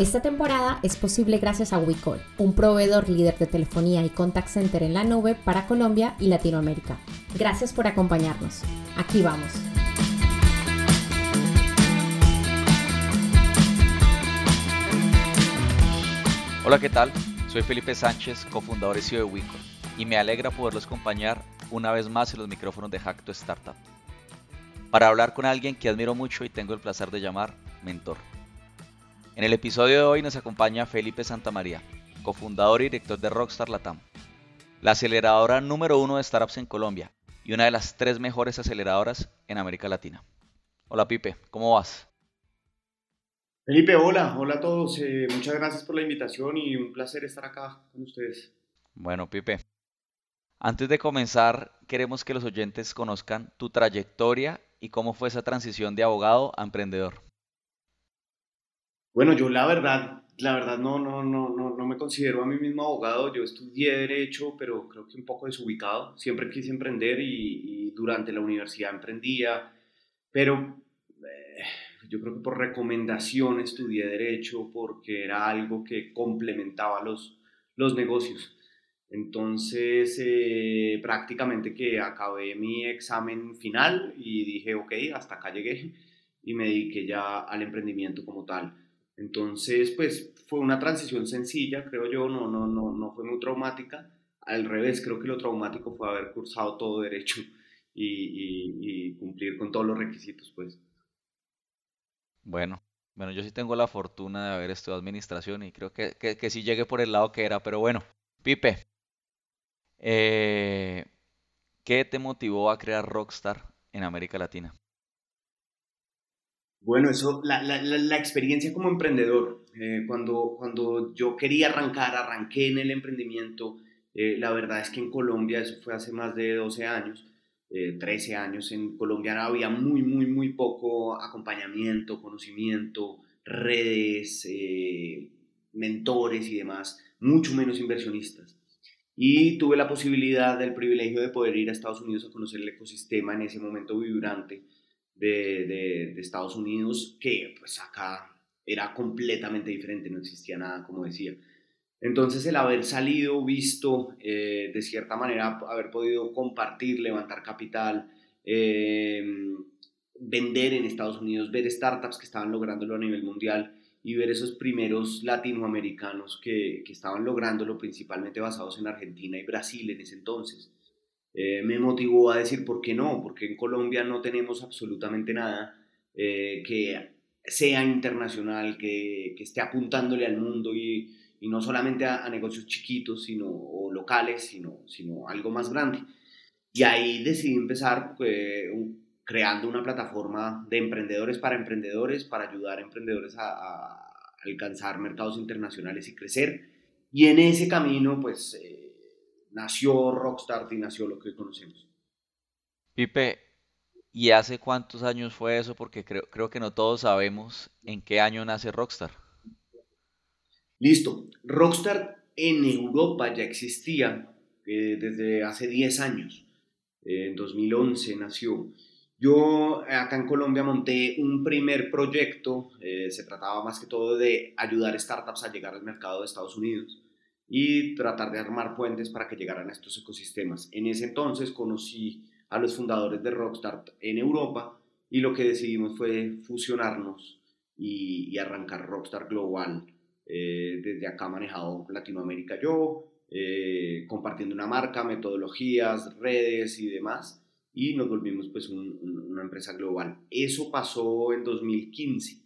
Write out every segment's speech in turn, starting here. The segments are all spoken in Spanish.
Esta temporada es posible gracias a WeCall, un proveedor líder de telefonía y contact center en la nube para Colombia y Latinoamérica. Gracias por acompañarnos. Aquí vamos. Hola, ¿qué tal? Soy Felipe Sánchez, cofundador y CEO de WeCall, y me alegra poderlos acompañar una vez más en los micrófonos de Hack to Startup para hablar con alguien que admiro mucho y tengo el placer de llamar mentor. En el episodio de hoy nos acompaña Felipe Santamaría, cofundador y director de Rockstar Latam, la aceleradora número uno de startups en Colombia y una de las tres mejores aceleradoras en América Latina. Hola Pipe, ¿cómo vas? Felipe, hola, hola a todos. Eh, muchas gracias por la invitación y un placer estar acá con ustedes. Bueno, Pipe, antes de comenzar, queremos que los oyentes conozcan tu trayectoria y cómo fue esa transición de abogado a emprendedor. Bueno, yo la verdad, la verdad no, no, no, no, no me considero a mí mismo abogado. Yo estudié derecho, pero creo que un poco desubicado. Siempre quise emprender y, durante la universidad emprendía, pero eh, yo creo que por recomendación estudié derecho porque era algo que complementaba los, los negocios. Entonces, eh, prácticamente que acabé mi examen final y dije, ok, hasta acá llegué y me dediqué ya al emprendimiento como tal. Entonces, pues fue una transición sencilla, creo yo, no, no, no, no fue muy traumática. Al revés, creo que lo traumático fue haber cursado todo derecho y, cumplir con todos los requisitos, pues. Bueno, bueno, yo sí tengo la fortuna de haber estudiado administración y creo que, que, sí llegué por el lado que era, pero bueno, Pipe, eh, ¿qué te motivó a crear Rockstar en América Latina? Bueno, eso, la, experiencia como emprendedor, eh, cuando, cuando yo quería arrancar, arranqué en el emprendimiento, eh, la verdad es que en Colombia, eso fue hace más de 12 años, 13 eh, años, en Colombia había muy, muy, muy poco acompañamiento, conocimiento, redes, mentores y demás, mucho menos inversionistas. Y tuve la posibilidad, el privilegio de poder ir a Estados Unidos a conocer el ecosistema en ese momento vibrante de, Estados Unidos, que pues acá era completamente diferente, no existía nada, como decía. Entonces el haber salido, visto, eh, de cierta manera, haber podido compartir, levantar capital, eh, vender en Estados Unidos, ver startups que estaban lográndolo a nivel mundial y ver esos primeros latinoamericanos que, que estaban lográndolo principalmente basados en Argentina y Brasil en ese entonces. Eh, me motivó a decir, ¿por qué no? Porque en Colombia no tenemos absolutamente nada eh, que sea internacional, que, que, esté apuntándole al mundo y, y no solamente a, negocios chiquitos sino, o locales, sino, sino algo más grande. Y ahí decidí empezar eh, creando una plataforma de emprendedores para emprendedores, para ayudar a emprendedores a, a alcanzar mercados internacionales y crecer. Y en ese camino, pues nació Rockstar y nació lo que conocemos. Pipe, ¿y hace cuántos años fue eso? Porque creo, creo que no todos sabemos en qué año nace Rockstar. Listo. Rockstar en Europa ya existía eh, desde hace 10 años. en 2011 nació. Yo acá en Colombia monté un primer proyecto, eh, se trataba más que todo de ayudar startups a llegar al mercado de Estados Unidos y tratar de armar puentes para que llegaran a estos ecosistemas. En ese entonces conocí a los fundadores de Rockstar en Europa y lo que decidimos fue fusionarnos y, arrancar Rockstar Global. Eh, desde acá manejado Latinoamérica yo, eh, compartiendo una marca, metodologías, redes y demás, y nos volvimos pues una empresa global. Eso pasó en 2015,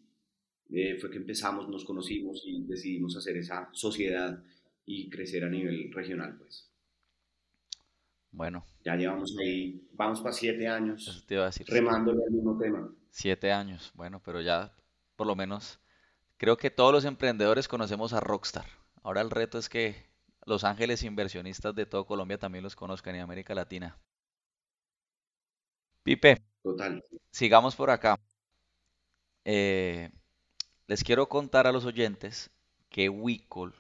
eh, fue que empezamos, nos conocimos y decidimos hacer esa sociedad y crecer a nivel regional, pues. Bueno. Ya llevamos ahí, vamos para siete años te decir, remándole al mismo tema. Siete años, bueno, pero ya por lo menos creo que todos los emprendedores conocemos a Rockstar, Ahora el reto es que los ángeles inversionistas de todo Colombia también los conozcan y América Latina. Pipe, Total. sigamos por acá. Eh, les quiero contar a los oyentes que Wicol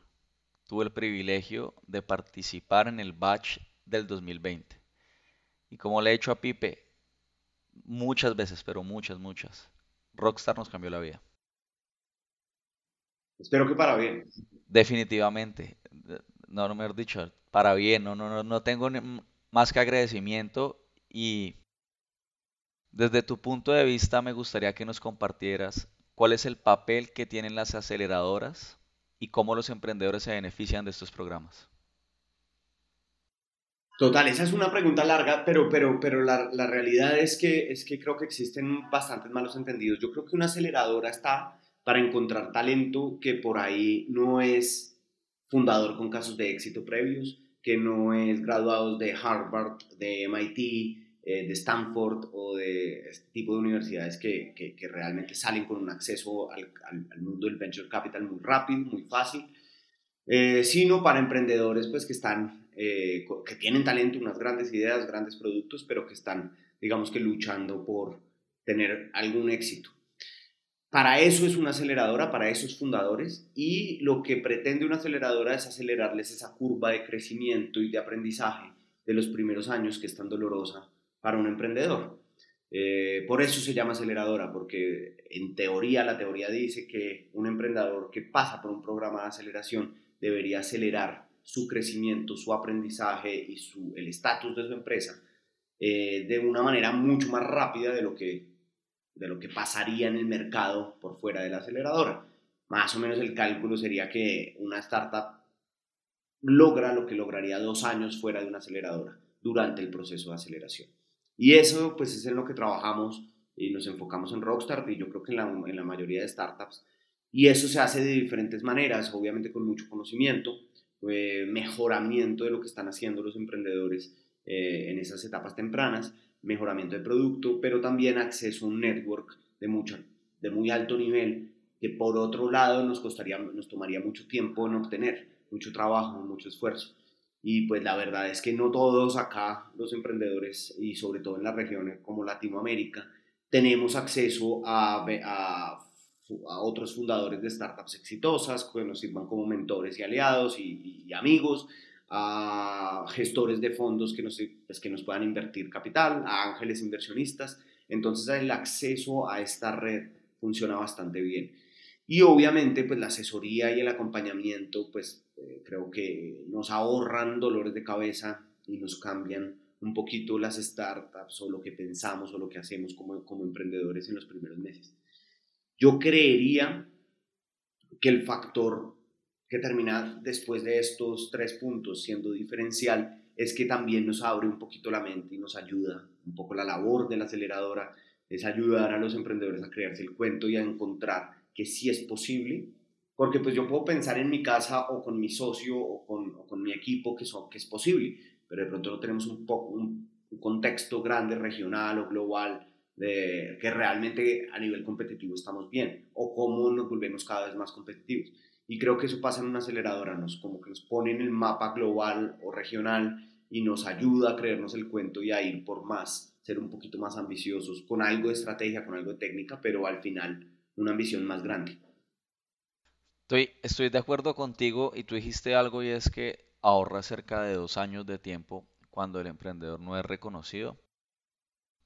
tuvo el privilegio de participar en el batch del 2020. Y como le he dicho a Pipe, muchas veces, pero muchas, muchas, Rockstar nos cambió la vida. Espero que para bien. Definitivamente, no, no me he dicho, para bien, no, no, no, no tengo más que agradecimiento y desde tu punto de vista me gustaría que nos compartieras cuál es el papel que tienen las aceleradoras y cómo los emprendedores se benefician de estos programas. Total, esa es una pregunta larga, pero, pero, pero la, la, realidad es que, es que creo que existen bastantes malos entendidos. Yo creo que una aceleradora está para encontrar talento que por ahí no es fundador con casos de éxito previos, que no es graduado de Harvard, de MIT, eh, de Stanford o de este tipo de universidades que, que, que realmente salen con un acceso al, al, al, mundo del venture capital muy rápido, muy fácil, eh, sino para emprendedores pues que están, eh, que tienen talento, unas grandes ideas, grandes productos, pero que están, digamos que luchando por tener algún éxito. Para eso es una aceleradora, para esos fundadores, y lo que pretende una aceleradora es acelerarles esa curva de crecimiento y de aprendizaje de los primeros años que es tan dolorosa para un emprendedor. Eh, por eso se llama aceleradora, porque en teoría la teoría dice que un emprendedor que pasa por un programa de aceleración debería acelerar su crecimiento, su aprendizaje y su, el estatus de su empresa eh, de una manera mucho más rápida de lo que de lo que pasaría en el mercado por fuera de la aceleradora. Más o menos el cálculo sería que una startup logra lo que lograría dos años fuera de una aceleradora durante el proceso de aceleración. Y eso pues es en lo que trabajamos y nos enfocamos en Rockstar y yo creo que en la, en la mayoría de startups. Y eso se hace de diferentes maneras, obviamente con mucho conocimiento, eh, mejoramiento de lo que están haciendo los emprendedores eh, en esas etapas tempranas mejoramiento de producto, pero también acceso a un network de, mucho, de muy alto nivel que por otro lado nos, costaría, nos tomaría mucho tiempo en obtener, mucho trabajo, mucho esfuerzo. Y pues la verdad es que no todos acá, los emprendedores, y sobre todo en las regiones como Latinoamérica, tenemos acceso a, a, a otros fundadores de startups exitosas que nos sirvan como mentores y aliados y, y amigos a gestores de fondos que nos, pues, que nos puedan invertir capital, a ángeles inversionistas. Entonces el acceso a esta red funciona bastante bien. Y obviamente pues la asesoría y el acompañamiento pues eh, creo que nos ahorran dolores de cabeza y nos cambian un poquito las startups o lo que pensamos o lo que hacemos como, como emprendedores en los primeros meses. Yo creería que el factor que termina después de estos tres puntos siendo diferencial es que también nos abre un poquito la mente y nos ayuda un poco la labor de la aceleradora, es ayudar a los emprendedores a crearse el cuento y a encontrar que sí es posible, porque pues yo puedo pensar en mi casa o con mi socio o con, o con mi equipo que, son, que es posible, pero de pronto no tenemos un, poco, un, un contexto grande, regional o global, de que realmente a nivel competitivo estamos bien o cómo nos volvemos cada vez más competitivos. Y creo que eso pasa en una aceleradora, nos, como que nos pone en el mapa global o regional y nos ayuda a creernos el cuento y a ir por más, ser un poquito más ambiciosos, con algo de estrategia, con algo de técnica, pero al final una ambición más grande. Estoy, de acuerdo contigo y tú dijiste algo y es que ahorra cerca de dos años de tiempo cuando el emprendedor no es reconocido.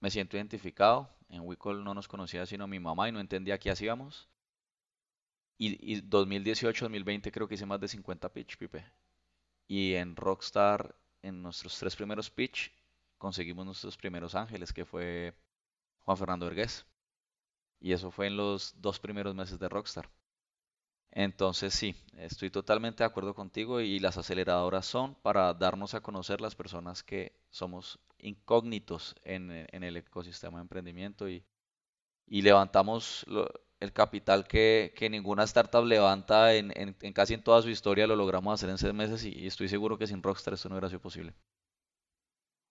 Me siento identificado. En Wicol no nos conocía sino mi mamá y no entendía qué hacíamos. Y, 2018-2020 creo que hice más de 50 pitch, Pipe. Y en Rockstar, en nuestros tres primeros pitch, conseguimos nuestros primeros ángeles, que fue Juan Fernando Vergés. Y eso fue en los dos primeros meses de Rockstar. Entonces sí, estoy totalmente de acuerdo contigo y las aceleradoras son para darnos a conocer las personas que somos incógnitos en, el ecosistema de emprendimiento y, y levantamos lo, el capital que, que, ninguna startup levanta en, en, en, casi en toda su historia lo logramos hacer en seis meses y, y, estoy seguro que sin Rockstar esto no hubiera sido posible.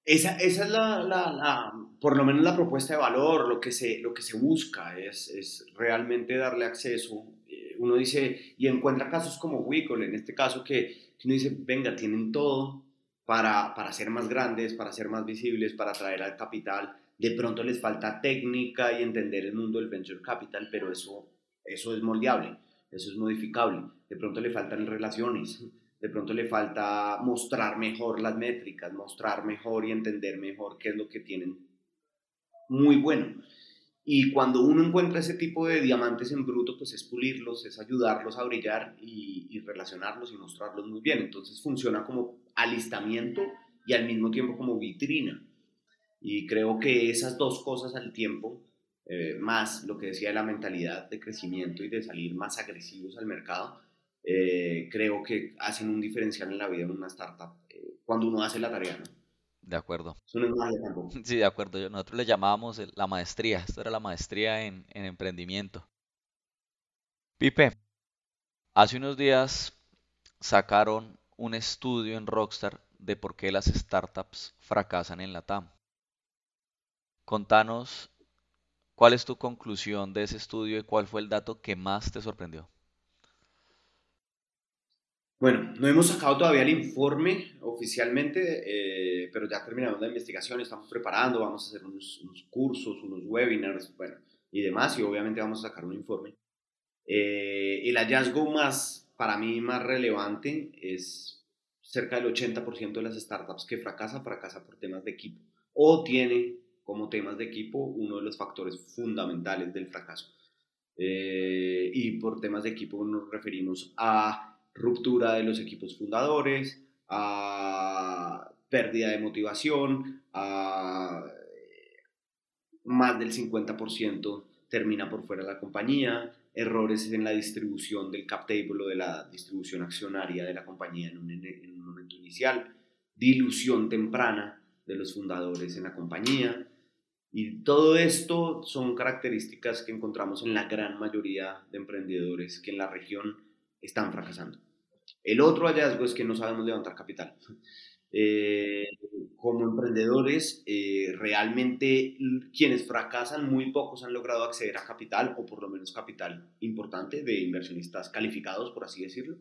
Esa, esa es la, la, por lo menos la propuesta de valor, lo que se, lo que se busca es, es realmente darle acceso. Eh, uno dice, y encuentra casos como Wicol, en este caso, que, uno dice, venga, tienen todo para, para ser más grandes, para ser más visibles, para atraer al capital. De pronto les falta técnica y entender el mundo del venture capital, pero eso, eso es moldeable, eso es modificable. De pronto le faltan relaciones, de pronto le falta mostrar mejor las métricas, mostrar mejor y entender mejor qué es lo que tienen muy bueno. Y cuando uno encuentra ese tipo de diamantes en bruto, pues es pulirlos, es ayudarlos a brillar y, relacionarlos y mostrarlos muy bien. Entonces funciona como alistamiento y al mismo tiempo como vitrina. Y creo que esas dos cosas al tiempo, eh, más lo que decía de la mentalidad de crecimiento y de salir más agresivos al mercado, eh, creo que hacen un diferencial en la vida de una startup eh, cuando uno hace la tarea. ¿no? De acuerdo. Eso no es malo tampoco. Sí, de acuerdo. Nosotros le llamábamos la maestría. Esto era la maestría en, en emprendimiento. Pipe, hace unos días sacaron un estudio en Rockstar de por qué las startups fracasan en la TAM. Contanos cuál es tu conclusión de ese estudio y cuál fue el dato que más te sorprendió. Bueno, no hemos sacado todavía el informe oficialmente, eh, pero ya terminamos la investigación, estamos preparando, vamos a hacer unos, cursos, unos webinars, bueno, y demás, y obviamente vamos a sacar un informe. Eh, el hallazgo más, para mí, más relevante es cerca del 80% de las startups que fracasan, fracasan por temas de equipo, o tiene como temas de equipo uno de los factores fundamentales del fracaso. Eh, y por temas de equipo nos referimos a ruptura de los equipos fundadores, a pérdida de motivación, a más del 50% termina por fuera de la compañía, errores en la distribución del cap table o de la distribución accionaria de la compañía en un, en un momento inicial, dilución temprana de los fundadores en la compañía. Y todo esto son características que encontramos en la gran mayoría de emprendedores que en la región están fracasando. El otro hallazgo es que no sabemos levantar capital. Eh, como emprendedores, eh, realmente quienes fracasan, muy pocos han logrado acceder a capital, o por lo menos capital importante, de inversionistas calificados, por así decirlo.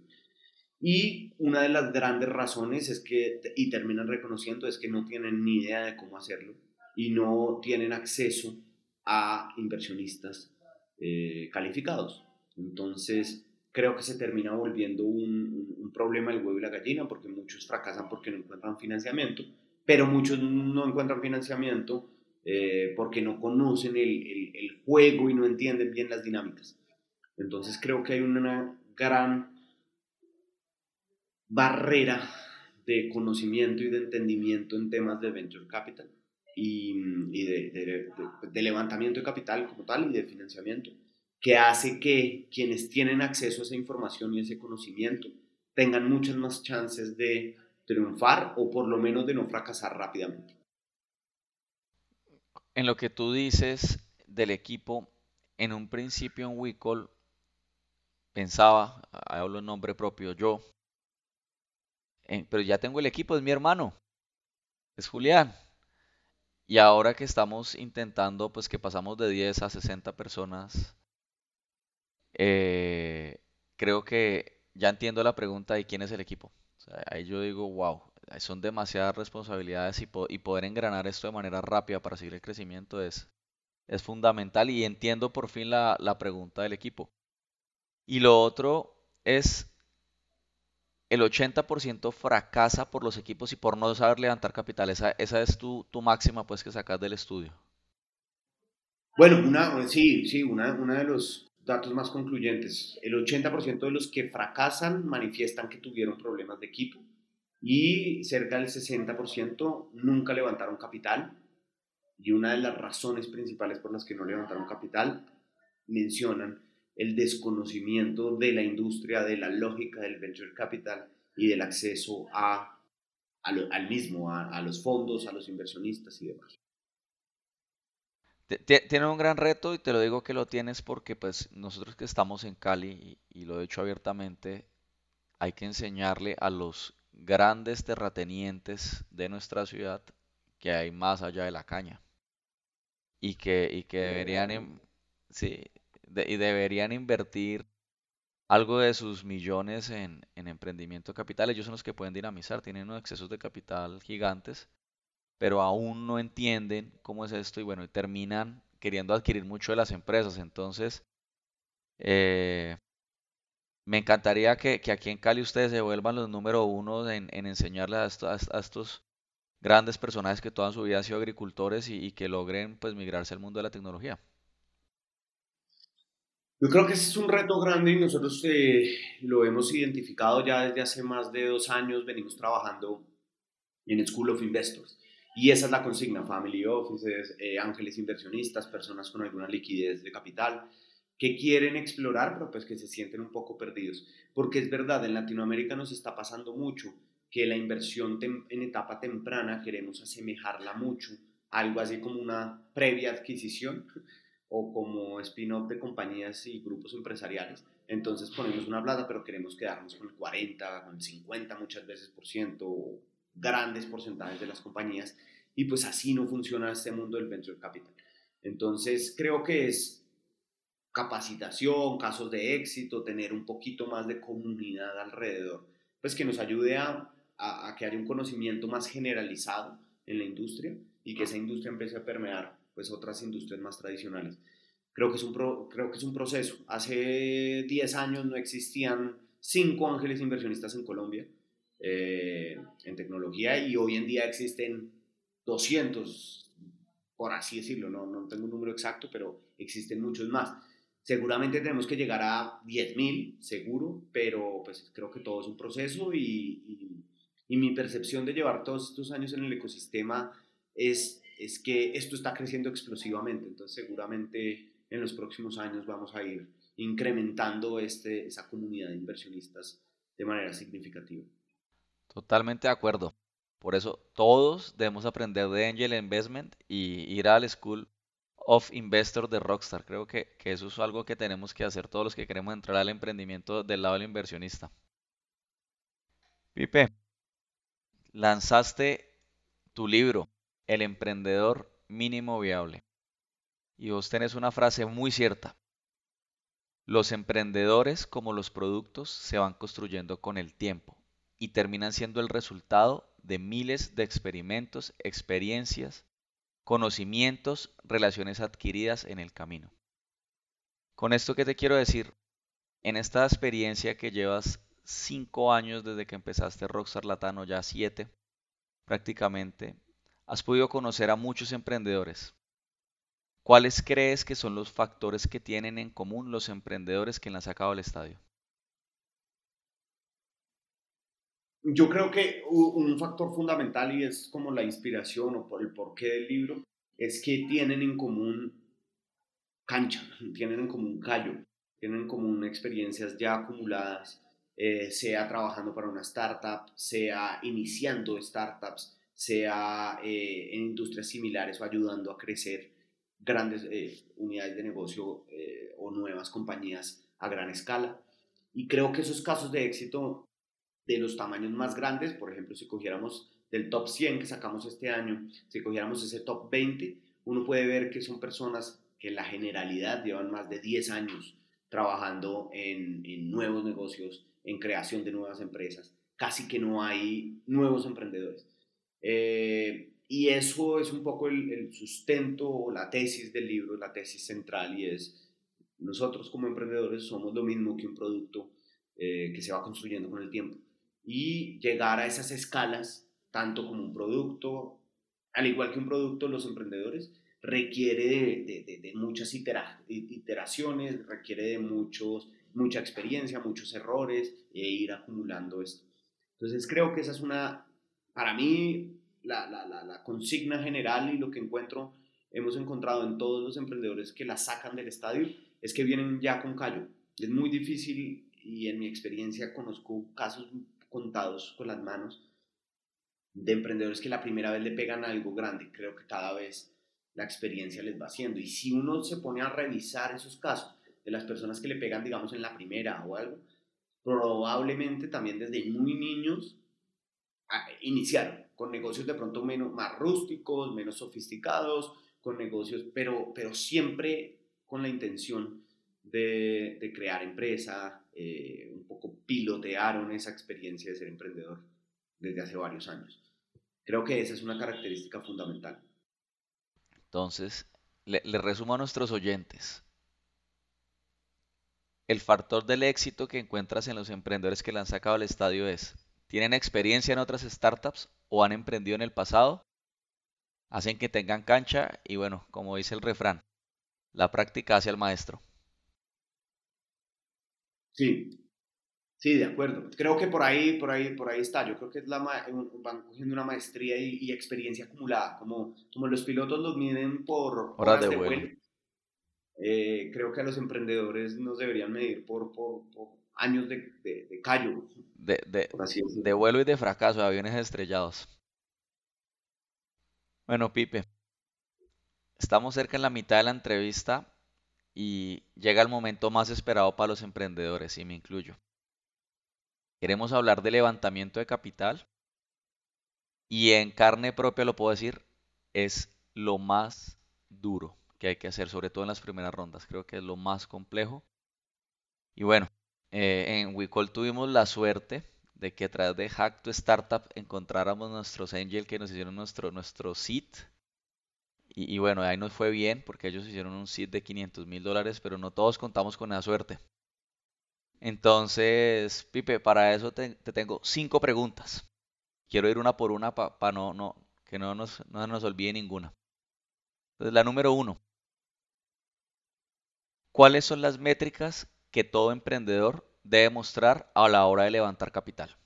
Y una de las grandes razones es que, y terminan reconociendo, es que no tienen ni idea de cómo hacerlo y no tienen acceso a inversionistas eh, calificados. Entonces, creo que se termina volviendo un, un, problema el huevo y la gallina, porque muchos fracasan porque no encuentran financiamiento, pero muchos no encuentran financiamiento eh, porque no conocen el, el, el, juego y no entienden bien las dinámicas. Entonces creo que hay una gran barrera de conocimiento y de entendimiento en temas de venture capital y, y de, de, de levantamiento de capital como tal y de financiamiento que hace que quienes tienen acceso a esa información y ese conocimiento tengan muchas más chances de triunfar o por lo menos de no fracasar rápidamente. En lo que tú dices del equipo, en un principio en Wicol pensaba, hablo en nombre propio yo, pero ya tengo el equipo, es mi hermano, es Julián. Y ahora que estamos intentando, pues que pasamos de 10 a 60 personas eh, creo que ya entiendo la pregunta de quién es el equipo. ahí yo digo, wow, son demasiadas responsabilidades y, y, poder engranar esto de manera rápida para seguir el crecimiento es, es fundamental y entiendo por fin la, la pregunta del equipo. Y lo otro es el 80% fracasa por los equipos y por no saber levantar capital. Esa, esa es tu, tu, máxima pues que sacas del estudio. Bueno, una, sí, sí, una, una de los datos más concluyentes. El 80% de los que fracasan manifiestan que tuvieron problemas de equipo y cerca del 60% nunca levantaron capital. Y una de las razones principales por las que no levantaron capital mencionan el desconocimiento de la industria, de la lógica del venture capital y del acceso a, al mismo, a los fondos, a los inversionistas y demás. Tiene un gran reto y te lo digo que lo tienes porque pues nosotros que estamos en Cali y, lo he dicho abiertamente, hay que enseñarle a los grandes terratenientes de nuestra ciudad que hay más allá de la caña y que, y que deberían, sí, y deberían invertir algo de sus millones en, en emprendimiento capital. Ellos son los que pueden dinamizar, tienen unos excesos de capital gigantes, pero aún no entienden cómo es esto y bueno, y terminan queriendo adquirir mucho de las empresas. Entonces, eh, me encantaría que, aquí en Cali ustedes se vuelvan los número uno en, en enseñarle a, estos grandes personajes que toda su vida han sido agricultores y, que logren pues migrarse al mundo de la tecnología. Yo creo que ese es un reto grande y nosotros eh, lo hemos identificado ya desde hace más de dos años, venimos trabajando en School of Investors. Y esa es la consigna, family offices, eh, ángeles inversionistas, personas con alguna liquidez de capital que quieren explorar, pero pues que se sienten un poco perdidos. Porque es verdad, en Latinoamérica nos está pasando mucho que la inversión en etapa temprana queremos asemejarla mucho algo así como una previa adquisición o como spin-off de compañías y grupos empresariales. Entonces ponemos una plata, pero queremos quedarnos con el 40, con el 50 muchas veces por ciento, grandes porcentajes de las compañías. Y pues así no funciona este mundo del venture capital. Entonces creo que es capacitación, casos de éxito, tener un poquito más de comunidad alrededor, pues que nos ayude a, a, que haya un conocimiento más generalizado en la industria y que esa industria empiece a permear pues otras industrias más tradicionales. Creo que es un, creo que es un proceso. Hace 10 años no existían cinco ángeles inversionistas en Colombia eh, en tecnología y hoy en día existen 200, por así decirlo, no, no tengo un número exacto, pero existen muchos más. Seguramente tenemos que llegar a 10.000, seguro, pero pues creo que todo es un proceso y, y, mi percepción de llevar todos estos años en el ecosistema es, es que esto está creciendo explosivamente, entonces seguramente en los próximos años vamos a ir incrementando este, esa comunidad de inversionistas de manera significativa. Totalmente de acuerdo. Por eso todos debemos aprender de Angel Investment y ir al school of Investor de Rockstar. Creo que, eso es algo que tenemos que hacer todos los que queremos entrar al emprendimiento del lado del inversionista. Pipe, lanzaste tu libro, El emprendedor mínimo viable. Y vos tenés una frase muy cierta. Los emprendedores, como los productos, se van construyendo con el tiempo y terminan siendo el resultado de miles de experimentos, experiencias conocimientos, relaciones adquiridas en el camino. Con esto que te quiero decir, en esta experiencia que llevas cinco años desde que empezaste Rockstar Latano, ya siete prácticamente, has podido conocer a muchos emprendedores. ¿Cuáles crees que son los factores que tienen en común los emprendedores que han sacado al estadio? Yo creo que un factor fundamental y es como la inspiración o por el porqué del libro es que tienen en común cancha, tienen en común callo, tienen en común experiencias ya acumuladas, eh, sea trabajando para una startup, sea iniciando startups, sea eh, en industrias similares o ayudando a crecer grandes eh, unidades de negocio o nuevas compañías a gran escala. Y creo que esos casos de éxito de los tamaños más grandes, por ejemplo, si cogiéramos del top 100 que sacamos este año, si cogiéramos ese top 20, uno puede ver que son personas que en la generalidad llevan más de 10 años trabajando en, nuevos negocios, en creación de nuevas empresas. Casi que no hay nuevos emprendedores. Eh, y eso es un poco el, sustento la tesis del libro, la tesis central, y es, nosotros como emprendedores somos lo mismo que un producto eh, que se va construyendo con el tiempo y llegar a esas escalas, tanto como un producto, al igual que un producto, los emprendedores, requiere de, muchas iteraciones, requiere de muchos, mucha experiencia, muchos errores e ir acumulando esto. Entonces creo que esa es una, para mí, la, la, la, consigna general y lo que encuentro, hemos encontrado en todos los emprendedores que la sacan del estadio, es que vienen ya con callo. Es muy difícil y en mi experiencia conozco casos contados con las manos de emprendedores que la primera vez le pegan algo grande. Creo que cada vez la experiencia les va haciendo. Y si uno se pone a revisar esos casos de las personas que le pegan, digamos, en la primera o algo, probablemente también desde muy niños iniciaron, con negocios de pronto menos, más rústicos, menos sofisticados, con negocios, pero, pero siempre con la intención de, de crear empresa, eh, un poco pilotearon esa experiencia de ser emprendedor desde hace varios años. Creo que esa es una característica fundamental. Entonces, le, le resumo a nuestros oyentes. El factor del éxito que encuentras en los emprendedores que le han sacado al estadio es, ¿tienen experiencia en otras startups o han emprendido en el pasado? Hacen que tengan cancha y bueno, como dice el refrán, la práctica hace al maestro. Sí, sí, de acuerdo. Creo que por ahí, por ahí, por ahí está. Yo creo que es la van cogiendo una maestría y, experiencia acumulada, como, como los pilotos los miden por horas, de, vuelo. Eh, creo que a los emprendedores nos deberían medir por, por, años de, de, callo. De, de vuelo y de fracaso, de aviones estrellados. Bueno, Pipe, estamos cerca en la mitad de la entrevista y llega el momento más esperado para los emprendedores, y me incluyo. Queremos hablar de levantamiento de capital y en carne propia lo puedo decir, es lo más duro que hay que hacer, sobre todo en las primeras rondas. Creo que es lo más complejo. Y bueno, eh, en WeCall tuvimos la suerte de que a través de Hack to Startup encontráramos nuestros angel que nos hicieron nuestro, nuestro seed y, bueno, ahí nos fue bien porque ellos hicieron un seed de 500 mil dólares, pero no todos contamos con esa suerte. Entonces, Pipe, para eso te, tengo cinco preguntas. Quiero ir una por una para no, no, que no nos, no nos olvide ninguna. Entonces, la número uno. ¿Cuáles son las métricas que todo emprendedor debe mostrar a la hora de levantar capital?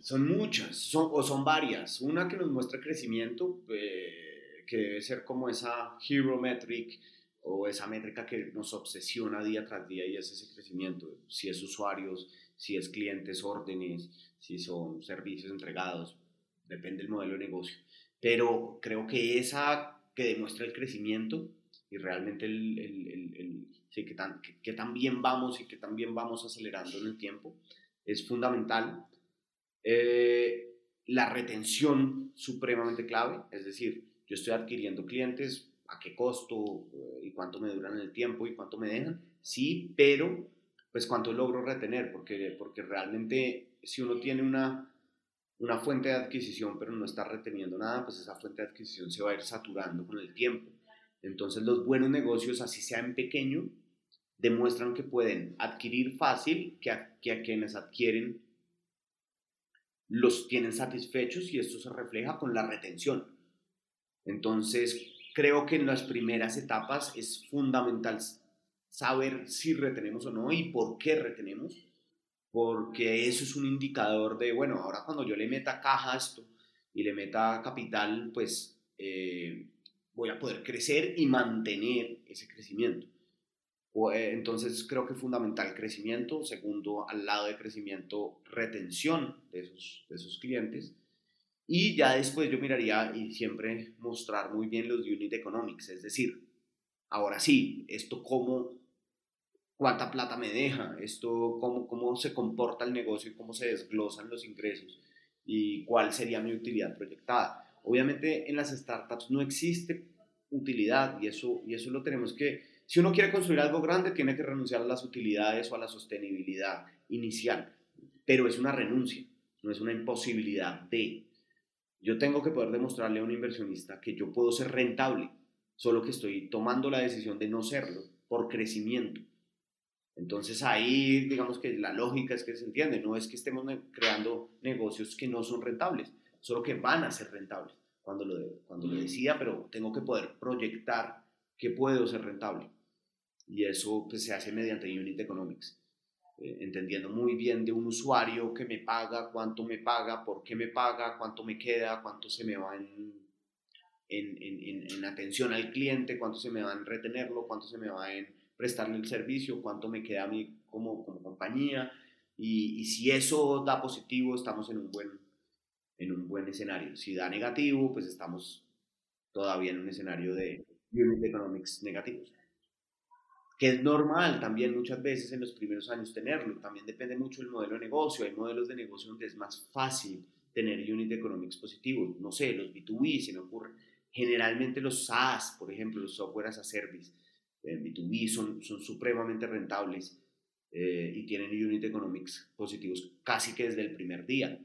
Son muchas, son, o son varias. Una que nos muestra crecimiento, eh, que debe ser como esa hero metric o esa métrica que nos obsesiona día tras día y es ese crecimiento. Si es usuarios, si es clientes, órdenes, si son servicios entregados, depende del modelo de negocio. Pero creo que esa que demuestra el crecimiento y realmente el, que tan bien vamos y que tan bien vamos acelerando en el tiempo, es fundamental eh, la retención supremamente clave, es decir, yo estoy adquiriendo clientes, a qué costo eh, y cuánto me duran el tiempo y cuánto me dejan, sí, pero pues cuánto logro retener, porque, porque realmente si uno tiene una, una fuente de adquisición pero no está reteniendo nada, pues esa fuente de adquisición se va a ir saturando con el tiempo. Entonces los buenos negocios, así sea en pequeño, demuestran que pueden adquirir fácil, que que a quienes adquieren los tienen satisfechos y esto se refleja con la retención. Entonces, creo que en las primeras etapas es fundamental saber si retenemos o no y por qué retenemos, porque eso es un indicador de, bueno, ahora cuando yo le meta caja a esto y le meta capital, pues eh, voy a poder crecer y mantener ese crecimiento. Eh, entonces creo que fundamental crecimiento, segundo, al lado de crecimiento, retención de esos, de esos clientes. Y ya después yo miraría y siempre mostrar muy bien los unit economics, es decir, ahora sí, esto cómo, cuánta plata me deja, esto cómo, cómo se comporta el negocio cómo se desglosan los ingresos y cuál sería mi utilidad proyectada. Obviamente en las startups no existe utilidad y eso, y eso lo tenemos que si uno quiere construir algo grande, tiene que renunciar a las utilidades o a la sostenibilidad inicial, pero es una renuncia, no es una imposibilidad de. Yo tengo que poder demostrarle a un inversionista que yo puedo ser rentable, solo que estoy tomando la decisión de no serlo por crecimiento. Entonces ahí digamos que la lógica es que se entiende, no es que estemos creando negocios que no son rentables, solo que van a ser rentables cuando lo, cuando lo decida, pero tengo que poder proyectar que puedo ser rentable. Y eso pues, se hace mediante Unit Economics, eh, entendiendo muy bien de un usuario que me paga, cuánto me paga, por qué me paga, cuánto me queda, cuánto se me va en, en, en, en atención al cliente, cuánto se me va en retenerlo, cuánto se me va en prestarle el servicio, cuánto me queda a mí como, como compañía. Y, y, si eso da positivo, estamos en un, buen, en un buen escenario. Si da negativo, pues estamos todavía en un escenario de unit economics negativos que es normal también muchas veces en los primeros años tenerlo. También depende mucho del modelo de negocio. Hay modelos de negocio donde es más fácil tener unit economics positivos. No sé, los B2B se me ocurre. Generalmente los SaaS, por ejemplo, los software as a service, eh, B2B son, son supremamente rentables eh, y tienen unit economics positivos casi que desde el primer día.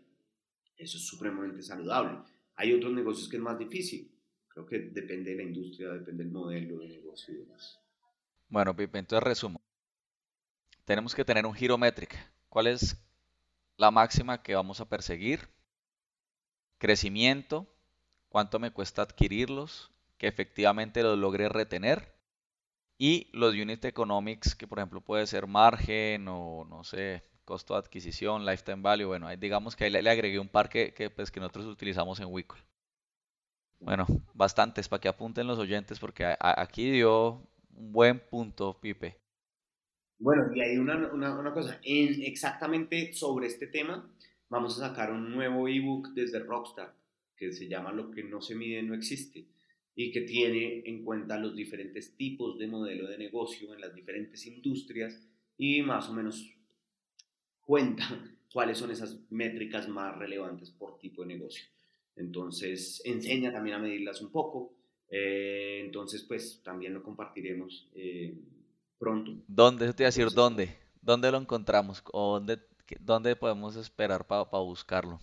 Eso es supremamente saludable. Hay otros negocios que es más difícil. Creo que depende de la industria, depende del modelo de negocio y demás. Bueno, entonces resumo. Tenemos que tener un giro métrico. ¿Cuál es la máxima que vamos a perseguir? Crecimiento, cuánto me cuesta adquirirlos, que efectivamente los logre retener y los unit economics, que por ejemplo puede ser margen o no sé, costo de adquisición, lifetime value. Bueno, digamos que ahí le, agregué un par que, pues, que nosotros utilizamos en Wicol. Bueno, bastantes para que apunten los oyentes porque aquí dio un buen punto, Pipe. Bueno, y hay una, una, cosa, en, exactamente sobre este tema, vamos a sacar un nuevo ebook desde Rockstar que se llama Lo que no se mide no existe y que tiene en cuenta los diferentes tipos de modelo de negocio en las diferentes industrias y más o menos cuenta cuáles son esas métricas más relevantes por tipo de negocio. Entonces, enseña también a medirlas un poco. Eh, entonces, pues también lo compartiremos eh, pronto. ¿Dónde? Te voy a decir dónde. ¿Dónde lo encontramos? ¿O dónde, dónde podemos esperar para buscarlo?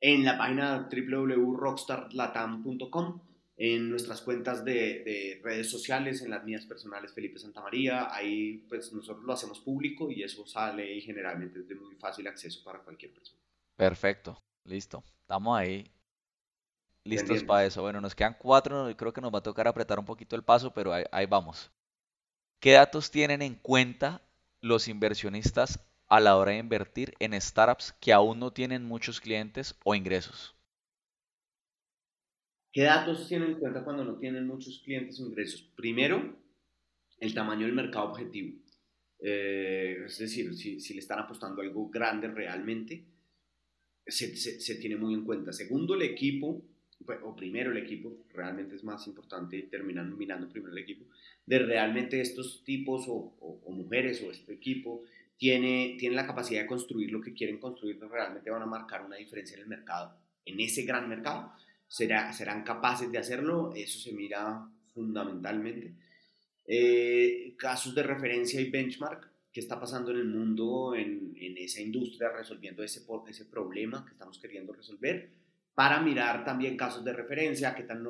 En la página www.rockstarlatam.com, en nuestras cuentas de, de, redes sociales, en las mías personales Felipe Santamaría, ahí pues nosotros lo hacemos público y eso sale y generalmente es de muy fácil acceso para cualquier persona. Perfecto. Listo, estamos ahí listos para eso. Bueno, nos quedan cuatro, creo que nos va a tocar apretar un poquito el paso, pero ahí, vamos. ¿Qué datos tienen en cuenta los inversionistas a la hora de invertir en startups que aún no tienen muchos clientes o ingresos? ¿Qué datos tienen en cuenta cuando no tienen muchos clientes o ingresos? Primero, el tamaño del mercado objetivo. Eh, es decir, si, si, le están apostando algo grande realmente, se, tiene muy en cuenta. Segundo, el equipo, o primero el equipo, realmente es más importante terminar mirando primero el equipo, de realmente estos tipos o, mujeres o este equipo tiene, tiene la capacidad de construir lo que quieren construir, realmente van a marcar una diferencia en el mercado, en ese gran mercado. ¿Será, ¿Serán capaces de hacerlo? Eso se mira fundamentalmente. Eh, casos de referencia y benchmark, qué está pasando en el mundo, en, en esa industria, resolviendo ese, ese problema que estamos queriendo resolver, para mirar también casos de referencia, qué, tan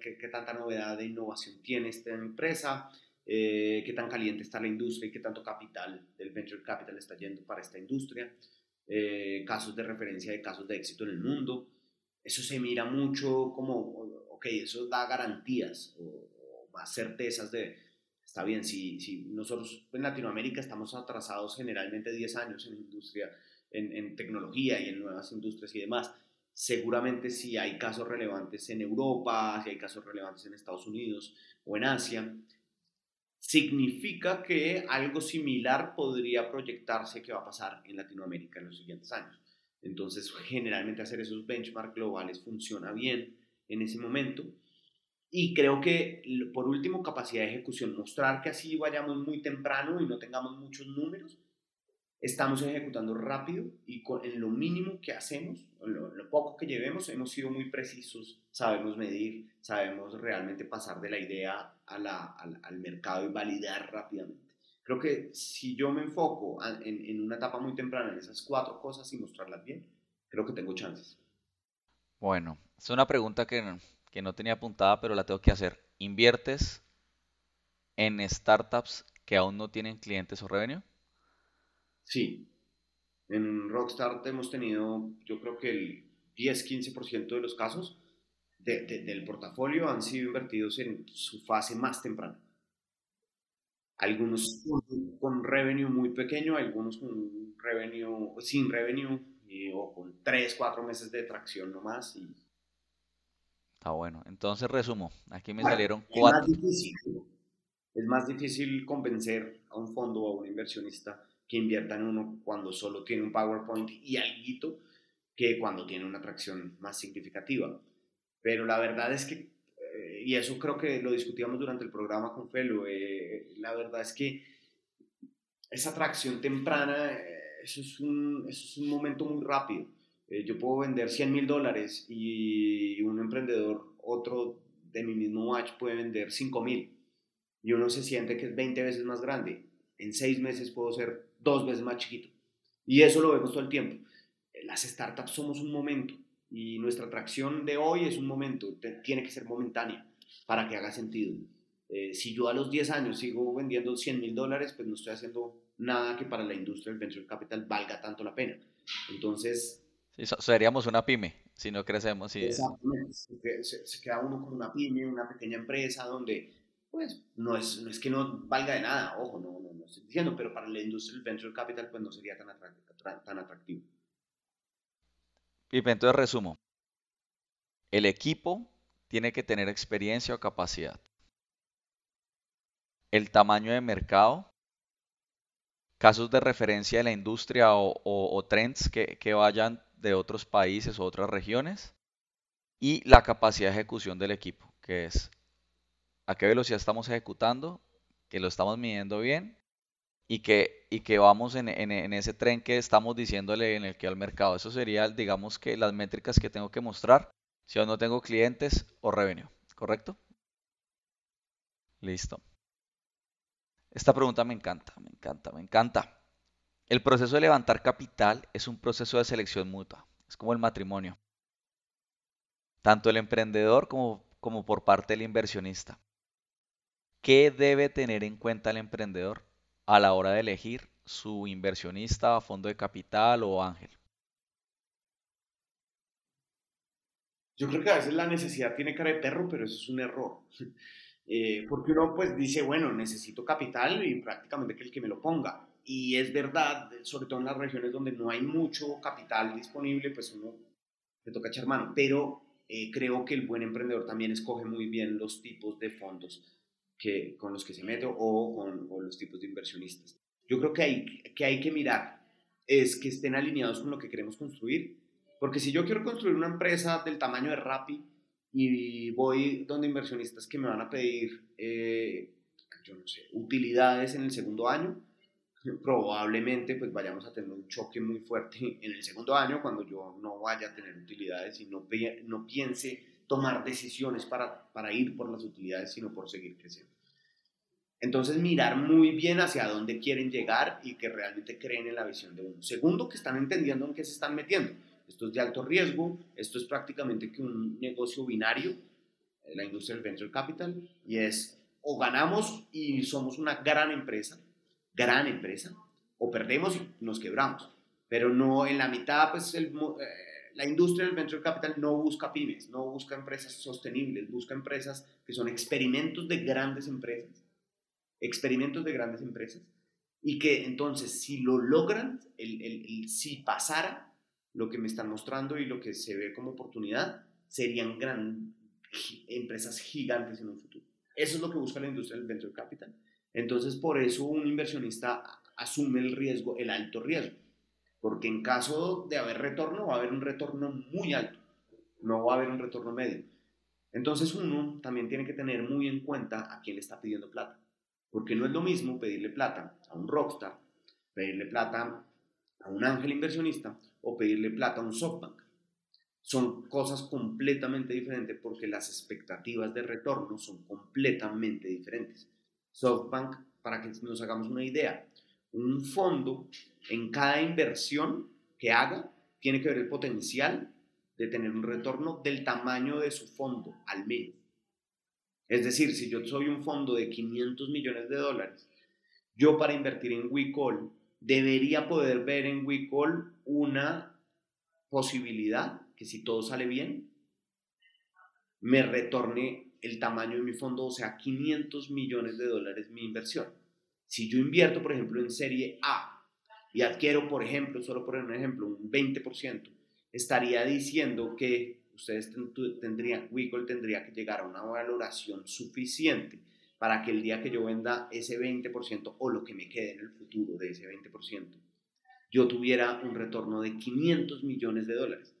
qué, qué tanta novedad de innovación tiene esta empresa, eh, qué tan caliente está la industria y qué tanto capital del venture capital está yendo para esta industria, eh, casos de referencia de casos de éxito en el mundo. Eso se mira mucho como, ok, eso da garantías o, o más certezas de, Está bien, si, si nosotros en Latinoamérica estamos atrasados generalmente 10 años en industria, en, en tecnología y en nuevas industrias y demás, seguramente si hay casos relevantes en Europa, si hay casos relevantes en Estados Unidos o en Asia, significa que algo similar podría proyectarse que va a pasar en Latinoamérica en los siguientes años. Entonces, generalmente hacer esos benchmarks globales funciona bien en ese momento y creo que, por último, capacidad de ejecución. Mostrar que así vayamos muy temprano y no tengamos muchos números. Estamos ejecutando rápido y con, en lo mínimo que hacemos, lo, lo poco que llevemos, hemos sido muy precisos, sabemos medir, sabemos realmente pasar de la idea a la, al, al, mercado y validar rápidamente. Creo que si yo me enfoco en, en una etapa muy temprana en esas cuatro cosas y mostrarlas bien, creo que tengo chances. Bueno, es una pregunta que que no tenía apuntada, pero la tengo que hacer. ¿Inviertes en startups que aún no tienen clientes o revenue? Sí. En Rockstar hemos tenido, yo creo que el 10-15% de los casos del portafolio han sido invertidos en su fase más temprana. Algunos con, revenue muy pequeño, algunos con revenue, sin revenue o con 3, 4 meses de tracción nomás y Está bueno. Entonces resumo. Aquí me salieron cuatro. Es más difícil convencer a un fondo o a un inversionista que invierta en uno cuando solo tiene un PowerPoint y algo que cuando tiene una atracción más significativa. Pero la verdad es que eh, y eso creo que lo discutíamos durante el programa con Felo, eh, la verdad es que esa atracción temprana, eso, es un, eso es un momento muy rápido. yo puedo vender 100 mil dólares y un emprendedor, otro de mi mismo watch, puede vender 5 mil y uno se siente que es 20 veces más grande. En 6 meses puedo ser dos veces más chiquito. Y eso lo vemos todo el tiempo. Las startups somos un momento y nuestra atracción de hoy es un momento, tiene que ser momentánea para que haga sentido. Eh, si yo a los 10 años sigo vendiendo 100 mil dólares, pues no estoy haciendo nada que para la industria del venture capital valga tanto la pena. Entonces... seríamos una pyme si no crecemos. Y... Exactamente. Se, se, queda uno con una pyme, una pequeña empresa donde, pues, no es, no es que no valga de nada, ojo, no, no, no estoy diciendo, pero para la industria del venture capital, pues no sería tan, atractivo. Y entonces resumo. El equipo tiene que tener experiencia o capacidad. El tamaño de mercado, casos de referencia de la industria o, trends que, que vayan de otros países o otras regiones. Y la capacidad de ejecución del equipo, que es a qué velocidad estamos ejecutando, que lo estamos midiendo bien y que, y que vamos en, ese tren que estamos diciéndole en el que al mercado. Eso sería, digamos que las métricas que tengo que mostrar si yo no tengo clientes o revenue, ¿correcto? Listo. Esta pregunta me encanta, me encanta, me encanta. El proceso de levantar capital es un proceso de selección mutua, es como el matrimonio. Tanto el emprendedor como, como por parte del inversionista. ¿Qué debe tener en cuenta el emprendedor a la hora de elegir su inversionista, fondo de capital o ángel? Yo creo que a veces la necesidad tiene cara de perro, pero eso es un error. Eh, porque uno pues dice, bueno, necesito capital y prácticamente que el que me lo ponga. Y es verdad, sobre todo en las regiones donde no hay mucho capital disponible, pues uno le toca echar mano. Pero eh, creo que el buen emprendedor también escoge muy bien los tipos de fondos que, con los que se mete o con los tipos de inversionistas. Yo creo que hay, que hay que mirar es que estén alineados con lo que queremos construir, porque si yo quiero construir una empresa del tamaño de Rappi y voy donde inversionistas que me van a pedir, eh, yo no sé, utilidades en el segundo año, probablemente pues vayamos a tener un choque muy fuerte en el segundo año cuando yo no vaya a tener utilidades y no, no piense tomar decisiones para, para ir por las utilidades, sino por seguir creciendo. Entonces, mirar muy bien hacia dónde quieren llegar y que realmente creen en la visión de uno. Segundo, que están entendiendo en qué se están metiendo. Esto es de alto riesgo, esto es prácticamente que un negocio binario, la industria del venture capital, y es o ganamos y somos una gran empresa, gran empresa, o perdemos y nos quebramos. Pero no en la mitad, pues el, eh, la industria del venture capital no busca pymes, no busca empresas sostenibles, busca empresas que son experimentos de grandes empresas experimentos de grandes empresas y que entonces si lo logran, el, si pasara lo que me están mostrando y lo que se ve como oportunidad, serían gran, empresas gigantes en un futuro. Eso es lo que busca la industria del venture capital. Entonces, por eso un inversionista asume el riesgo, el alto riesgo, porque en caso de haber retorno, va a haber un retorno muy alto, no va a haber un retorno medio. Entonces, uno también tiene que tener muy en cuenta a quién le está pidiendo plata. Porque no es lo mismo pedirle plata a un rockstar, pedirle plata a un ángel inversionista o pedirle plata a un softbank. Son cosas completamente diferentes porque las expectativas de retorno son completamente diferentes. Softbank, para que nos hagamos una idea, un fondo en cada inversión que haga tiene que ver el potencial de tener un retorno del tamaño de su fondo al menos. Es decir, si yo soy un fondo de 500 millones de dólares, yo para invertir en WeCall debería poder ver en WeCall una posibilidad que si todo sale bien, me retorne el tamaño de mi fondo, o sea, 500 millones de dólares mi inversión. Si yo invierto, por ejemplo, en serie A y adquiero, por ejemplo, solo por un ejemplo, un 20%, estaría diciendo que ustedes tendrían, Wiggle tendría que llegar a una valoración suficiente para que el día que yo venda ese 20% o lo que me quede en el futuro de ese 20%, yo tuviera un retorno de 500 millones de dólares.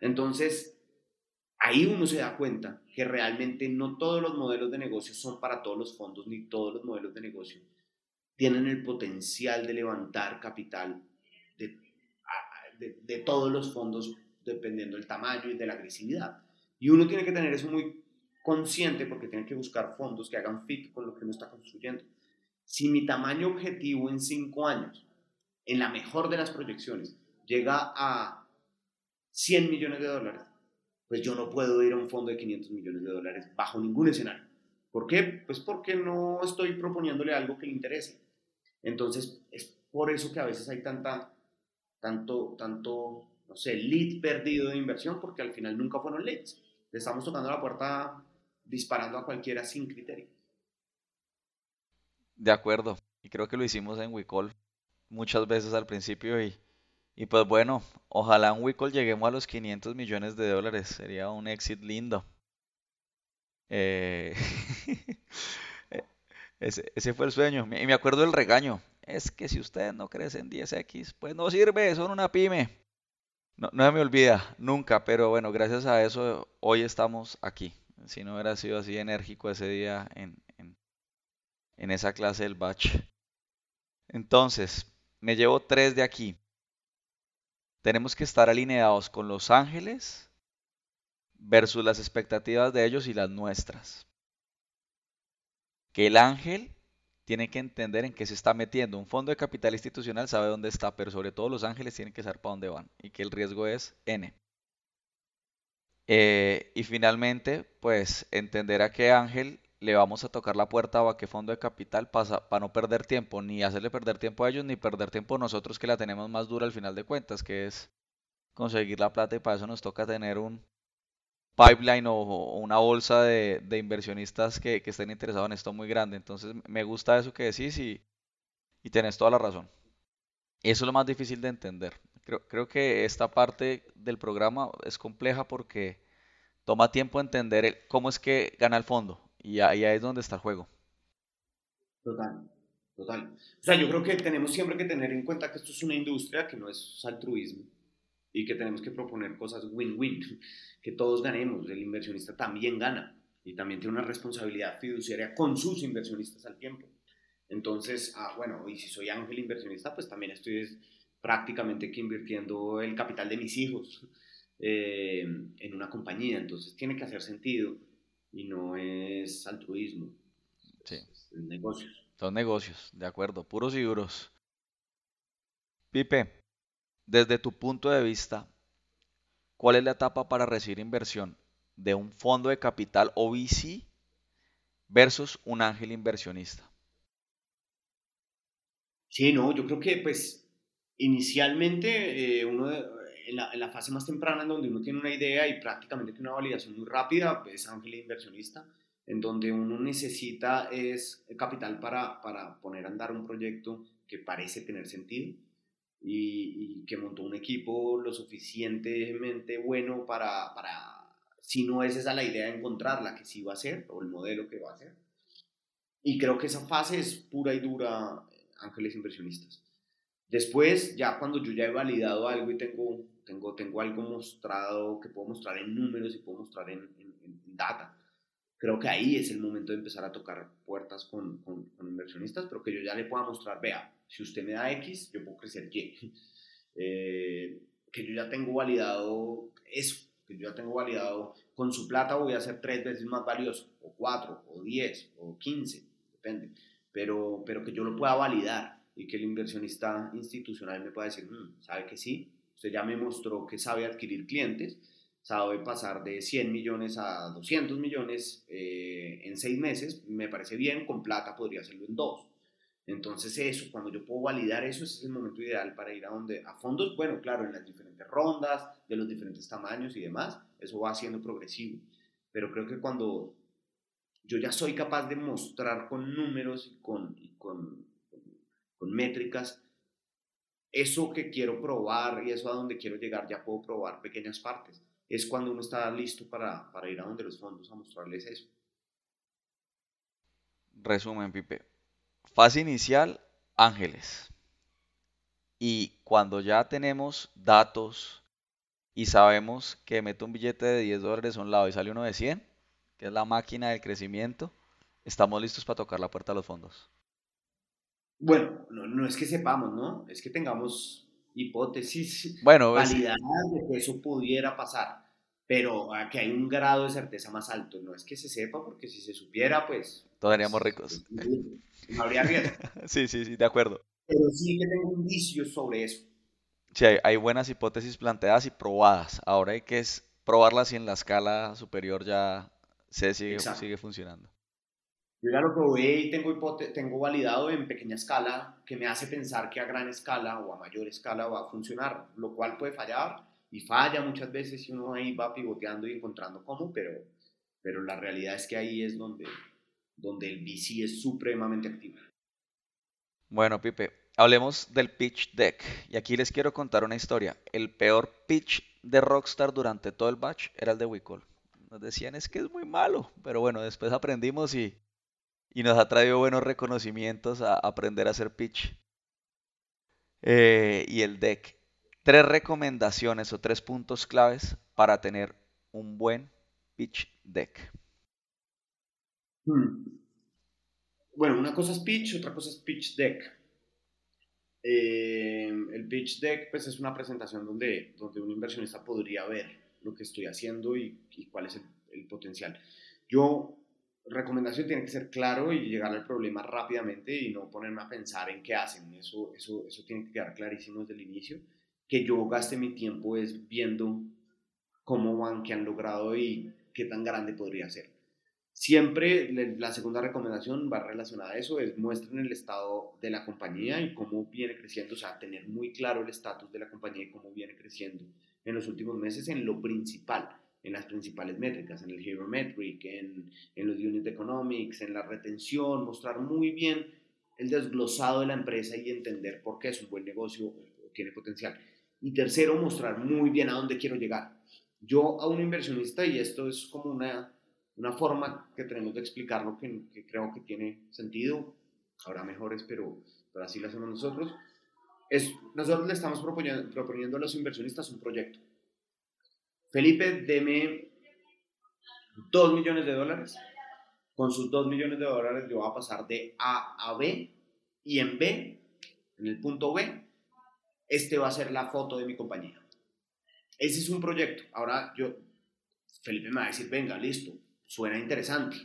Entonces, ahí uno se da cuenta que realmente no todos los modelos de negocio son para todos los fondos, ni todos los modelos de negocio tienen el potencial de levantar capital de, todos los fondos dependiendo del tamaño y de la agresividad. Y uno tiene que tener eso muy consciente porque tiene que buscar fondos que hagan fit con lo que uno está construyendo. Si mi tamaño objetivo en cinco años, en la mejor de las proyecciones, llega a 100 millones de dólares, pues yo no puedo ir a un fondo de 500 millones de dólares bajo ningún escenario. ¿Por qué? Pues porque no estoy proponiéndole algo que le interese. Entonces, es por eso que a veces hay tanta, tanto, tanto, no sé, lead perdido de inversión, porque al final nunca fueron leads. Le estamos tocando la puerta disparando a cualquiera sin criterio. De acuerdo. Y creo que lo hicimos en WeCall muchas veces al principio y y pues bueno, ojalá en Wicol lleguemos a los 500 millones de dólares. Sería un éxito lindo. Eh, ese, fue el sueño. Y me acuerdo del regaño. Es que si ustedes no crecen 10X, pues no sirve, son una pyme. No, no se me olvida, nunca, pero bueno, gracias a eso hoy estamos aquí. Si no hubiera sido así enérgico ese día en, en, en esa clase del batch. Entonces, me llevo tres de aquí tenemos que estar alineados con los ángeles versus las expectativas de ellos y las nuestras. Que el ángel tiene que entender en qué se está metiendo. Un fondo de capital institucional sabe dónde está, pero sobre todo los ángeles tienen que saber para dónde van y que el riesgo es N. Eh, y finalmente, pues entender a qué ángel le vamos a tocar la puerta a qué fondo de capital pasa, para no perder tiempo, ni hacerle perder tiempo a ellos, ni perder tiempo nosotros que la tenemos más dura al final de cuentas, que es conseguir la plata y para eso nos toca tener un pipeline o, una bolsa de, inversionistas que, estén interesados en esto muy grande. Entonces me gusta eso que decís y, y tenés toda la razón. Eso es lo más difícil de entender. Creo, creo que esta parte del programa es compleja porque toma tiempo entender cómo es que gana el fondo y ahí es donde está el juego. Total, total. O sea, yo creo que tenemos siempre que tener en cuenta que esto es una industria que no es altruismo y que tenemos que proponer cosas win-win, que todos ganemos, el inversionista también gana y también tiene una responsabilidad fiduciaria con sus inversionistas al tiempo. Entonces, ah, bueno, y si soy ángel inversionista, pues también estoy prácticamente que invirtiendo el capital de mis hijos eh, en una compañía, entonces tiene que hacer sentido y no es altruismo. Sí. Es negocios. Son negocios, de acuerdo, puros y duros. Pipe, desde tu punto de vista, ¿cuál es la etapa para recibir inversión de un fondo de capital o VC versus un ángel inversionista? Sí, no, yo creo que pues inicialmente eh, uno en la, fase más temprana, en donde uno tiene una idea y prácticamente tiene una validación muy rápida, es ángel inversionista, en donde uno necesita es capital para, para poner a andar un proyecto que parece tener sentido y, que montó un equipo lo suficientemente bueno para, para, si no es esa la idea, encontrarla que sí va a ser o el modelo que va a ser. Y creo que esa fase es pura y dura ángeles inversionistas. Después, ya cuando yo ya he validado algo y tengo tengo, tengo algo mostrado que puedo mostrar en números y puedo mostrar en, data. Creo que ahí es el momento de empezar a tocar puertas con, con, inversionistas, pero que yo ya le pueda mostrar, vea, si usted me da X, yo puedo crecer Y. Eh, que yo ya tengo validado eso, que yo ya tengo validado, con su plata voy a ser tres veces más valioso, o cuatro, o diez, o quince, depende, pero, pero que yo lo pueda validar y que el inversionista institucional me pueda decir, mm, sabe que sí, Usted ya me mostró que sabe adquirir clientes, sabe pasar de 100 millones a 200 millones eh, en seis meses, me parece bien, con plata podría hacerlo en dos. Entonces eso, cuando yo puedo validar eso, ese es el momento ideal para ir a donde, a fondos, bueno, claro, en las diferentes rondas, de los diferentes tamaños y demás, eso va siendo progresivo. Pero creo que cuando yo ya soy capaz de mostrar con números y con, y con, con métricas eso que quiero probar y eso a donde quiero llegar, ya puedo probar pequeñas partes. Es cuando uno está listo para, ir a donde los fondos a mostrarles eso. Resumen, Pipe. Fase inicial, ángeles. Y cuando ya tenemos datos y sabemos que meto un billete de 10 dólares a un lado y sale uno de 100, que es la máquina del crecimiento, estamos listos para tocar la puerta a los fondos. Bueno, no, es que sepamos, ¿no? Es que tengamos hipótesis bueno, validadas de que eso pudiera pasar, pero que hay un grado de certeza más alto. No es que se sepa, porque si se supiera, pues... Todos seríamos ricos. No habría riesgo. sí, sí, sí, de acuerdo. Pero sí que tengo indicios sobre eso. Sí, hay, buenas hipótesis planteadas y probadas. Ahora hay que es probarlas y en la escala superior ya se sigue, sigue funcionando. Yo ya lo probé y tengo, tengo validado en pequeña escala que me hace pensar que a gran escala o a mayor escala va a funcionar, lo cual puede fallar y falla muchas veces y uno ahí va pivoteando y encontrando cómo, pero, pero la realidad es que ahí es donde, donde el VC es supremamente activo. Bueno, Pipe, hablemos del pitch deck. Y aquí les quiero contar una historia. El peor pitch de Rockstar durante todo el batch era el de Wicol. Nos decían es que es muy malo, pero bueno, después aprendimos y, y nos ha traído buenos reconocimientos a aprender a hacer pitch. Eh, y el deck. Tres recomendaciones o tres puntos claves para tener un buen pitch deck. Hmm. Bueno, una cosa es pitch, otra cosa es pitch deck. Eh, el pitch deck pues, es una presentación donde, donde un inversionista podría ver lo que estoy haciendo y, cuál es el, potencial. Yo, recomendación tiene que ser claro y llegar al problema rápidamente y no ponerme a pensar en qué hacen. Eso, eso, eso tiene que quedar clarísimo desde el inicio. Que yo gaste mi tiempo es viendo cómo van, qué han logrado y qué tan grande podría ser. Siempre la segunda recomendación va relacionada a eso, es muestren el estado de la compañía y cómo viene creciendo, o sea, tener muy claro el estatus de la compañía y cómo viene creciendo en los últimos meses en lo principal, en las principales métricas, en el Hero Metric, en, en los Unit Economics, en la retención, mostrar muy bien el desglosado de la empresa y entender por qué es un buen negocio o tiene potencial. Y tercero, mostrar muy bien a dónde quiero llegar. Yo a un inversionista, y esto es como una una forma que tenemos de explicarlo que, que creo que tiene sentido, habrá mejores, pero, pero así lo hacemos nosotros, es, nosotros le estamos proponiendo, proponiendo a los inversionistas un proyecto. Felipe, deme 2 millones de dólares. Con sus 2 millones de dólares yo voy a pasar de A a B y en B, en el punto B, este va a ser la foto de mi compañía. Ese es un proyecto. Ahora yo, Felipe me va a decir, venga, listo, suena interesante.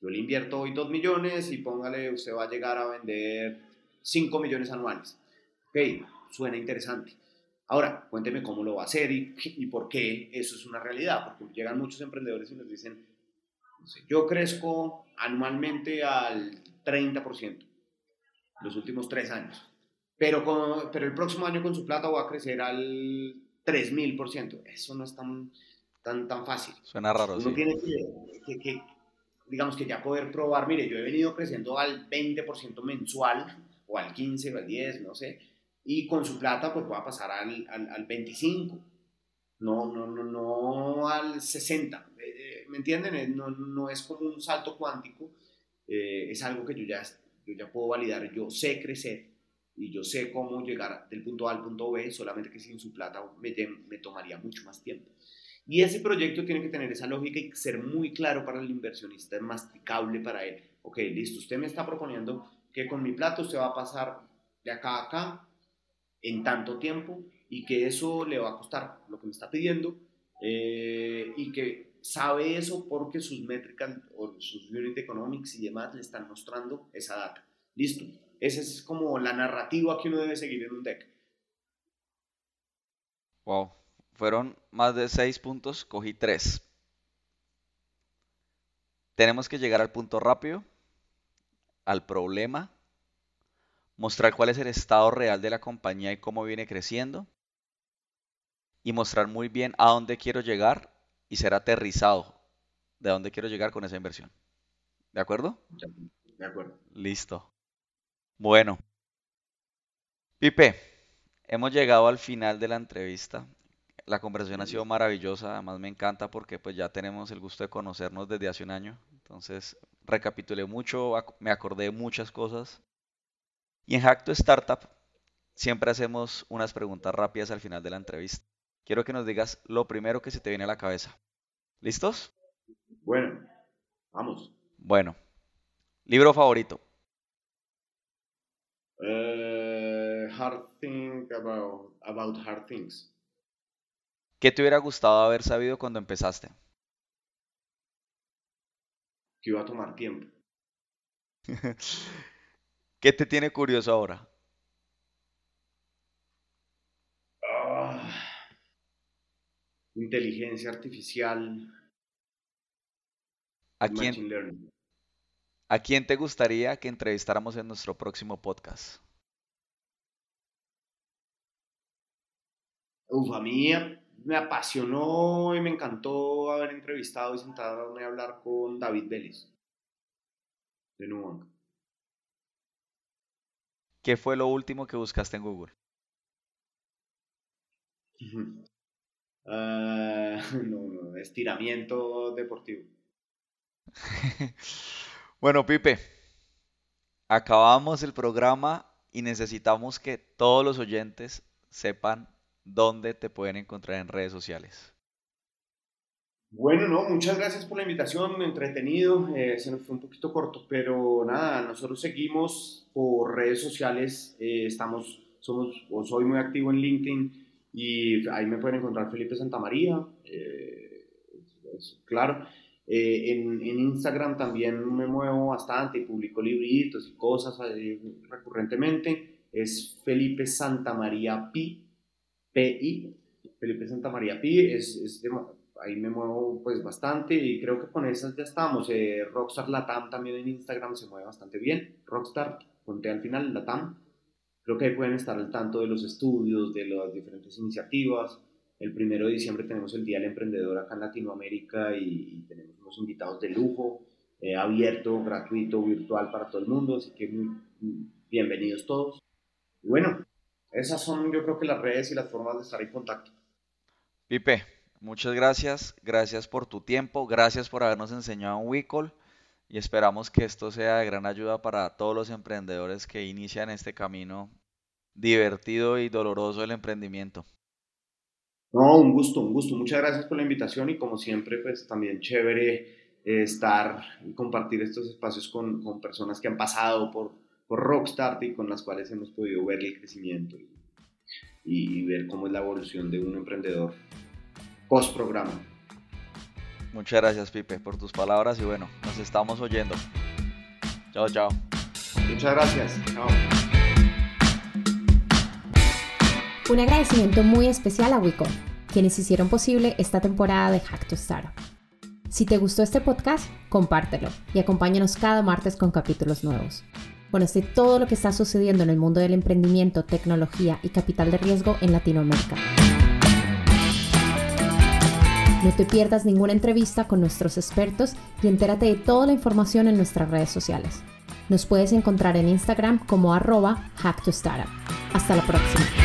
Yo le invierto hoy 2 millones y póngale, usted va a llegar a vender 5 millones anuales. Ok, suena interesante. Ahora, cuénteme cómo lo va a hacer y, y por qué eso es una realidad. Porque llegan muchos emprendedores y nos dicen, yo crezco anualmente al 30% los últimos 3 años. Pero, con, pero el próximo año con su plata va a crecer al 3000%. Eso no es tan tan, tan fácil. Suena raro, Uno tiene que, digamos que ya poder probar, mire, yo he venido creciendo al 20% mensual, o al 15, o al 10, no sé, y con su plata pues va a pasar al, al, al 25, no, no, no, no al 60, eh, eh, ¿me entienden? No, no es como un salto cuántico, eh, es algo que yo ya, yo ya puedo validar, yo sé crecer, y yo sé cómo llegar del punto A al punto B, solamente que sin su plata me, me tomaría mucho más tiempo. Y ese proyecto tiene que tener esa lógica y ser muy claro para el inversionista, es masticable para él. Ok, listo, usted me está proponiendo que con mi plato usted va a pasar de acá a acá en tanto tiempo y que eso le va a costar lo que me está pidiendo eh, y que sabe eso porque sus métricas o sus unit economics y demás le están mostrando esa data. Listo. Esa es como la narrativa que uno debe seguir en un deck. Wow, fueron más de 6 puntos, cogí 3. Tenemos que llegar al punto rápido, al problema, mostrar cuál es el estado real de la compañía y cómo viene creciendo, y mostrar muy bien a dónde quiero llegar y ser aterrizado de dónde quiero llegar con esa inversión. ¿De acuerdo? De acuerdo. Listo. Bueno. Pipe, hemos llegado al final de la entrevista. La conversación ha sido maravillosa, además me encanta porque pues ya tenemos el gusto de conocernos desde hace un año. Entonces recapitulé mucho, me acordé de muchas cosas. Y en Hack to Startup siempre hacemos unas preguntas rápidas al final de la entrevista. quiero que nos digas lo primero que se te viene a la cabeza. ¿Listos? Bueno, vamos. Bueno, libro favorito. Uh, hard think about, about hard things. ¿Qué te hubiera gustado haber sabido cuando empezaste? Que iba a tomar tiempo. ¿Qué te tiene curioso ahora? Ah, inteligencia artificial. ¿A quién, machine learning. ¿A quién te gustaría que entrevistáramos en nuestro próximo podcast? Uf, a mí me apasionó y me encantó haber entrevistado y sentarme a hablar con David Vélez de Nubank. ¿Qué fue lo último que buscaste en Google? Ah, no, no, estiramiento deportivo. Bueno, Pipe, acabamos el programa y necesitamos que todos los oyentes sepan dónde te pueden encontrar en redes sociales. Bueno, no, muchas gracias por la invitación, entretenido, eh, se nos fue un poquito corto, pero nada, nosotros seguimos por redes sociales, eh, estamos, somos, o soy muy activo en LinkedIn y ahí me pueden encontrar Felipe Santamaría, eh, claro. En, Instagram también me muevo bastante y publico libritos y cosas recurrentemente, es Felipe Santamaría Pi, PI, Felipe Santamaría Pi, es de- ahí me muevo pues bastante y creo que con esas ya estamos. Eh, Rockstar Latam también en Instagram se mueve bastante bien. Rockstar, conté al final, Latam. Creo que ahí pueden estar al tanto de los estudios, de las diferentes iniciativas. El primero de diciembre tenemos el Día del Emprendedor acá en Latinoamérica y, y tenemos unos invitados de lujo, eh, abierto, gratuito, virtual para todo el mundo, así que muy, bienvenidos todos. Y bueno, esas son yo creo que las redes y las formas de estar en contacto. Pipe, muchas gracias, gracias por tu tiempo, gracias por habernos enseñado un Wicol y esperamos que esto sea de gran ayuda para todos los emprendedores que inician este camino divertido y doloroso del emprendimiento. No, un gusto, un gusto. Muchas gracias por la invitación y como siempre, pues también chévere eh, estar y compartir estos espacios con, personas que han pasado por, Rockstart y con las cuales hemos podido ver el crecimiento y ver cómo es la evolución de un emprendedor post programa. Muchas gracias, Pipe, por tus palabras y bueno, nos estamos oyendo. Chao, chao. Muchas gracias. Chao. Un agradecimiento muy especial a Wicom, quienes hicieron posible esta temporada de Hack to Startup. Si te gustó este podcast, compártelo y acompáñanos cada martes con capítulos nuevos. Conoce todo lo que está sucediendo en el mundo del emprendimiento, tecnología y capital de riesgo en Latinoamérica. No te pierdas ninguna entrevista con nuestros expertos y entérate de toda la información en nuestras redes sociales. Nos puedes encontrar en Instagram como arroba Hack to Startup. Hasta la próxima.